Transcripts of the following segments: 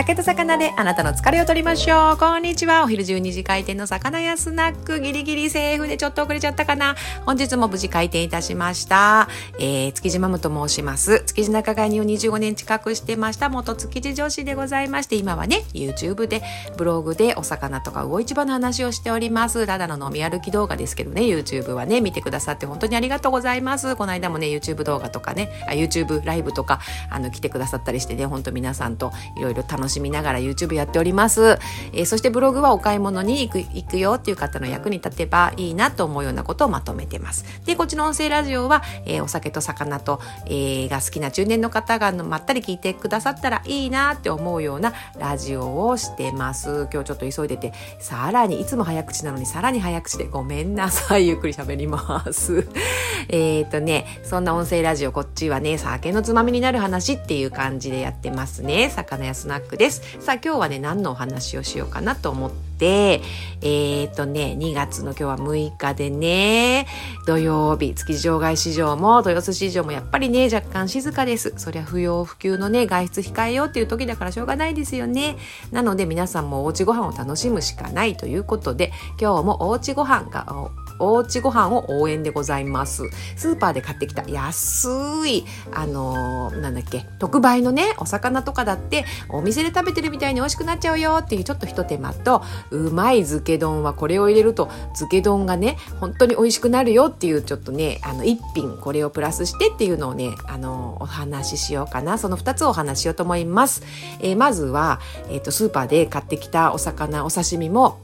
酒と魚であなたの疲れを取りましょう。こんにちは。お昼12時開店の魚屋スナック。ギリギリセーフでちょっと遅れちゃったかな。本日も無事開店いたしました。えー、築地マムと申します。築地仲買人を25年近くしてました。元築地女子でございまして、今はね、YouTube で、ブログでお魚とか魚市場の話をしております。ただの飲み歩き動画ですけどね、YouTube はね、見てくださって本当にありがとうございます。この間もね、YouTube 動画とかね、あ YouTube ライブとか、あの、来てくださったりしてね、本当皆さんといろいろ楽しみながら YouTube やっております。えー、そしてブログはお買い物に行く行くよっていう方の役に立てばいいなと思うようなことをまとめてます。で、こっちの音声ラジオは、えー、お酒と魚と、えー、が好きな中年の方がまったり聞いてくださったらいいなって思うようなラジオをしてます。今日ちょっと急いでて、さらに、いつも早口なのにさらに早口でごめんなさい。ゆっくり喋ります。えっとね、そんな音声ラジオこっちはね、酒のつまみになる話っていう感じでやってますね。魚屋スナックでです。さあ今日はね、何のお話をしようかなと思って、えっ、ー、とね、2月の今日は6日でね、土曜日、築地場外市場も豊洲市場もやっぱりね、若干静かです。そりゃ不要不急のね、外出控えようっていう時だからしょうがないですよね。なので皆さんもおうちご飯を楽しむしかないということで、今日もおうちご飯がおうちご飯を応援でございます。スーパーで買ってきた安い、あのー、なんだっけ、特売のね、お魚とかだって、お店で食べてるみたいに美味しくなっちゃうよっていうちょっと一手間と、うまい漬け丼はこれを入れると、漬け丼がね、本当に美味しくなるよっていうちょっとね、あの、一品これをプラスしてっていうのをね、あのー、お話ししようかな。その二つをお話ししようと思います。えー、まずは、えっ、と、スーパーで買ってきたお魚、お刺身も、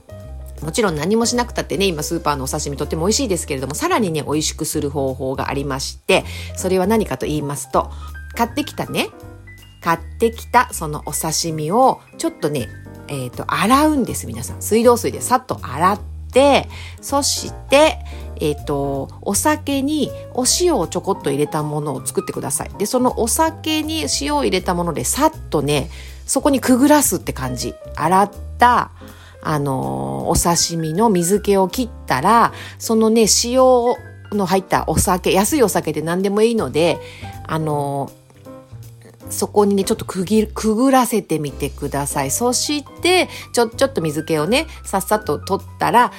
もちろん何もしなくたってね、今スーパーのお刺身とっても美味しいですけれども、さらにね、美味しくする方法がありまして、それは何かと言いますと、買ってきたね、買ってきたそのお刺身を、ちょっとね、えっ、ー、と、洗うんです、皆さん。水道水でさっと洗って、そして、えっ、ー、と、お酒にお塩をちょこっと入れたものを作ってください。で、そのお酒に塩を入れたものでさっとね、そこにくぐらすって感じ。洗った、あの、お刺身の水気を切ったら、そのね、塩の入ったお酒、安いお酒で何でもいいので、あの、そこにね、ちょっとくぎ、くぐらせてみてください。そして、ちょ、ちょっと水気をね、さっさと取ったら、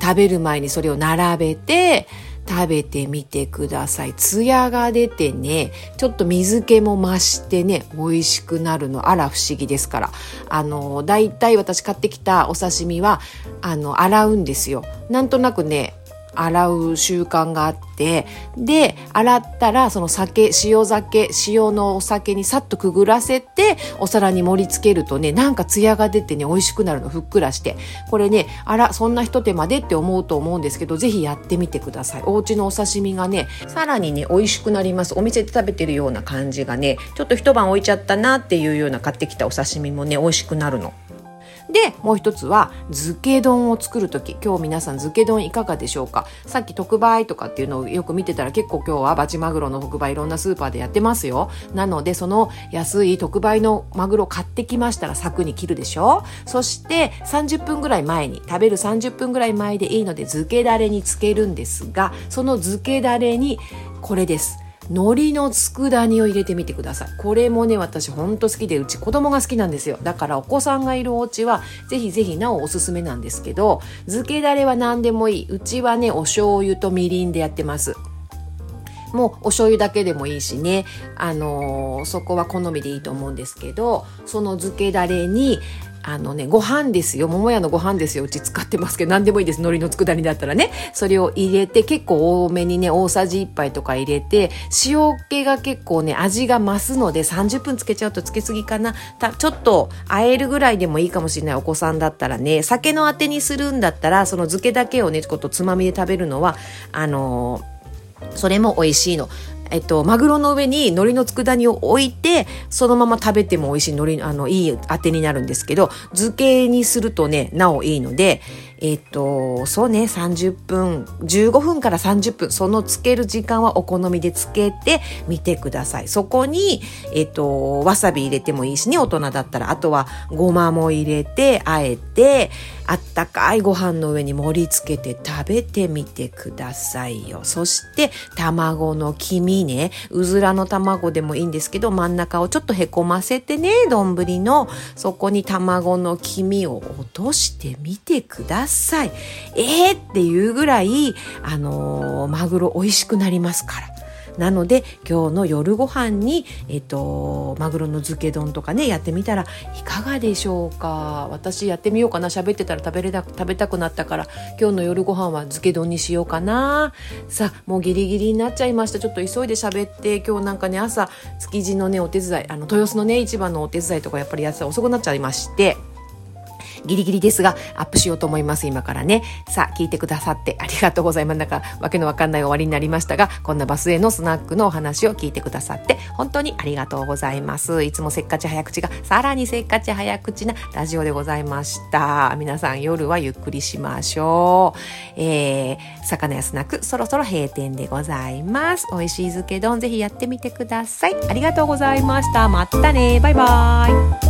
食べる前にそれを並べて、食べてみてください。ツヤが出てね、ちょっと水気も増してね、美味しくなるの。あら不思議ですから。あの、だいたい私買ってきたお刺身は、あの、洗うんですよ。なんとなくね、洗う習慣があって、で、洗ったら、その酒、塩酒、塩のお酒にさっとくぐらせて、お皿に盛り付けるとね、なんかツヤが出てね、美味しくなるの、ふっくらして。これね、あら、そんな一手間でって思うと思うんですけど、ぜひやってみてください。お家のお刺身がね、さらにね、美味しくなります。お店で食べてるような感じがね、ちょっと一晩置いちゃったなっていうような買ってきたお刺身もね、美味しくなるの。で、もう一つは、漬け丼を作るとき。今日皆さん漬け丼いかがでしょうか？さっき特売とかっていうのをよく見てたら結構今日はバチマグロの特売いろんなスーパーでやってますよ。なので、その安い特売のマグロ買ってきましたら柵に切るでしょ？そして30分ぐらい前に、食べる30分ぐらい前でいいので漬けだれにつけるんですが、その漬けだれにこれです。海苔の佃煮を入れてみてください。これもね、私ほんと好きで、うち子供が好きなんですよ。だからお子さんがいるお家は、ぜひぜひなおおすすめなんですけど、漬けだれは何でもいい。うちはね、お醤油とみりんでやってます。もうお醤油だけでもいいしね、あのー、そこは好みでいいと思うんですけど、その漬けだれに、あのね、ご飯ですよ。桃屋のご飯ですよ。うち使ってますけど、何でもいいです。海苔の佃煮だったらね。それを入れて、結構多めにね、大さじ1杯とか入れて、塩気が結構ね、味が増すので、30分つけちゃうとつけすぎかな。たちょっと、和えるぐらいでもいいかもしれないお子さんだったらね、酒のあてにするんだったら、その漬けだけをね、ちょっとつまみで食べるのは、あのーそれも美味しいの。えっと、マグロの上に海苔の佃煮を置いて、そのまま食べても美味しい海苔、あの、いい当てになるんですけど、漬けにするとね、なおいいので、えっ、と、そうね、30分、15分から30分、そのつける時間はお好みでつけてみてください。そこに、えっ、と、わさび入れてもいいしね、大人だったら。あとは、ごまも入れて、あえて、あったかいご飯の上に盛り付けて食べてみてくださいよ。そして、卵の黄身ね、うずらの卵でもいいんですけど、真ん中をちょっとへこませてね、丼の、そこに卵の黄身を落としてみてください。えーっていうぐらい、あのー、マグロ美味しくなりますから。なので今日の夜ご飯に、えっと、マグロの漬け丼とかねやってみたらいかがでしょうか？私やってみようかな。喋ってたら食べれな食べたくなったから今日の夜ご飯は漬け丼にしようかな。さあもうギリギリになっちゃいました。ちょっと急いで喋って今日なんかね朝築地のねお手伝いあの豊洲のね市場のお手伝いとかやっぱりやってたら遅くなっちゃいまして。ギリギリですが、アップしようと思います、今からね。さあ、聞いてくださってありがとうございます。なんか、わけのわかんない終わりになりましたが、こんなバスへのスナックのお話を聞いてくださって、本当にありがとうございます。いつもせっかち早口が、さらにせっかち早口なラジオでございました。皆さん、夜はゆっくりしましょう。えー、魚屋スナック、そろそろ閉店でございます。美味しい漬け丼、ぜひやってみてください。ありがとうございました。またね。バイバーイ。